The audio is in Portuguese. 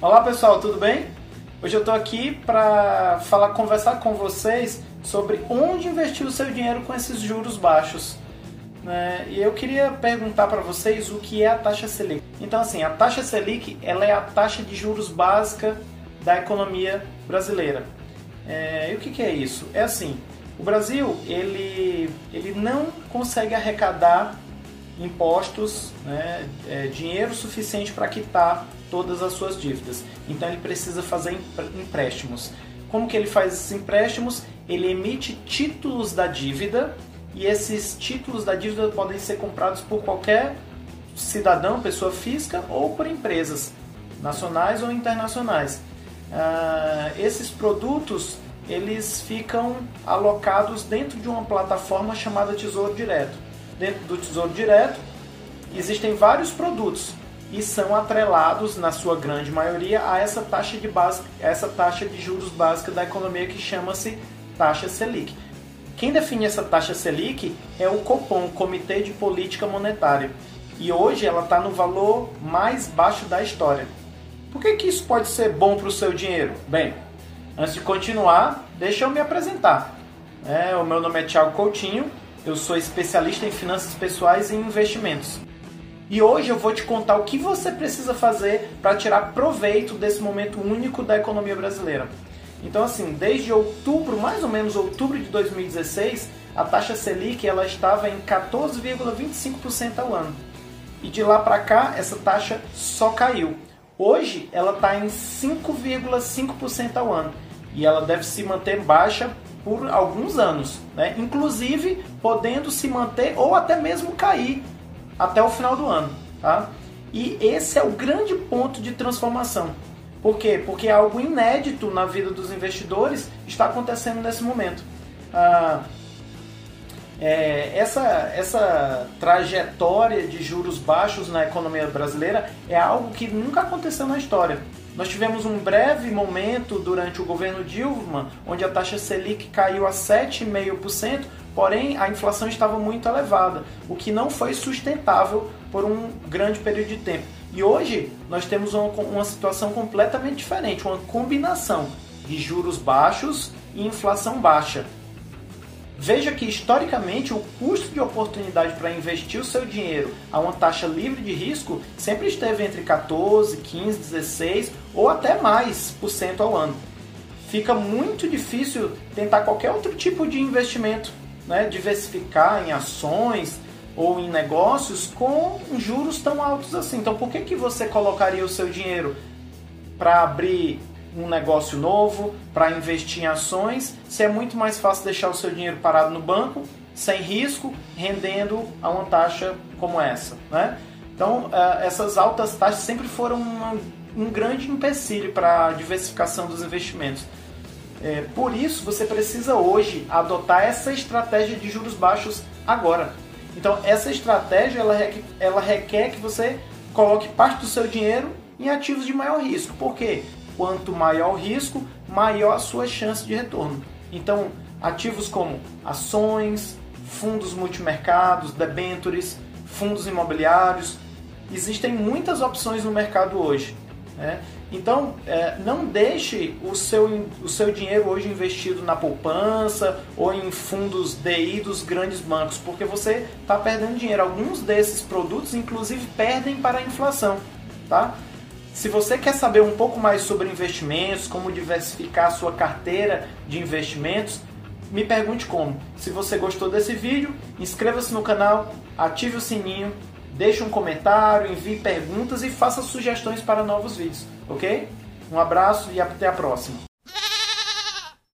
Olá pessoal, tudo bem? Hoje eu estou aqui para falar, conversar com vocês sobre onde investir o seu dinheiro com esses juros baixos. Né? E eu queria perguntar para vocês o que é a taxa Selic. Então assim, a taxa Selic ela é a taxa de juros básica da economia brasileira. É, e o que, que é isso? É assim, o Brasil ele, ele não consegue arrecadar impostos, né, é, dinheiro suficiente para quitar todas as suas dívidas. Então ele precisa fazer empréstimos. Como que ele faz esses empréstimos? Ele emite títulos da dívida e esses títulos da dívida podem ser comprados por qualquer cidadão, pessoa física ou por empresas nacionais ou internacionais. Uh, esses produtos eles ficam alocados dentro de uma plataforma chamada Tesouro Direto. Dentro do Tesouro Direto existem vários produtos e são atrelados, na sua grande maioria, a essa taxa de base, essa taxa de juros básica da economia que chama-se taxa Selic. Quem define essa taxa Selic é o Copom, Comitê de Política Monetária. E hoje ela está no valor mais baixo da história. Por que, que isso pode ser bom para o seu dinheiro? Bem, antes de continuar, deixa eu me apresentar. É, o meu nome é Thiago Coutinho, eu sou especialista em finanças pessoais e investimentos. E hoje eu vou te contar o que você precisa fazer para tirar proveito desse momento único da economia brasileira. Então assim, desde outubro, mais ou menos outubro de 2016, a taxa Selic ela estava em 14,25% ao ano. E de lá para cá, essa taxa só caiu. Hoje ela está em 5,5% ao ano e ela deve se manter baixa por alguns anos, né? inclusive podendo se manter ou até mesmo cair até o final do ano. Tá? E esse é o grande ponto de transformação. Por quê? Porque algo inédito na vida dos investidores está acontecendo nesse momento. Ah, é, essa, essa trajetória de juros baixos na economia brasileira é algo que nunca aconteceu na história. Nós tivemos um breve momento durante o governo Dilma, onde a taxa Selic caiu a 7,5%, porém a inflação estava muito elevada, o que não foi sustentável por um grande período de tempo. E hoje nós temos uma, uma situação completamente diferente, uma combinação de juros baixos e inflação baixa. Veja que historicamente o custo de oportunidade para investir o seu dinheiro a uma taxa livre de risco sempre esteve entre 14, 15, 16 ou até mais por cento ao ano. Fica muito difícil tentar qualquer outro tipo de investimento, né? diversificar em ações ou em negócios com juros tão altos assim. Então por que, que você colocaria o seu dinheiro para abrir um negócio novo, para investir em ações, se é muito mais fácil deixar o seu dinheiro parado no banco, sem risco, rendendo a uma taxa como essa. Né? Então, eh, essas altas taxas sempre foram uma, um grande empecilho para a diversificação dos investimentos. É, por isso, você precisa hoje adotar essa estratégia de juros baixos agora. Então, essa estratégia ela requer, ela requer que você coloque parte do seu dinheiro em ativos de maior risco. Por quê? Quanto maior o risco, maior a sua chance de retorno. Então, ativos como ações, fundos multimercados, debentures, fundos imobiliários, existem muitas opções no mercado hoje. Né? Então, é, não deixe o seu, o seu dinheiro hoje investido na poupança ou em fundos DI dos grandes bancos, porque você está perdendo dinheiro. Alguns desses produtos, inclusive, perdem para a inflação. Tá? Se você quer saber um pouco mais sobre investimentos, como diversificar a sua carteira de investimentos, me pergunte como. Se você gostou desse vídeo, inscreva-se no canal, ative o sininho, deixe um comentário, envie perguntas e faça sugestões para novos vídeos, ok? Um abraço e até a próxima.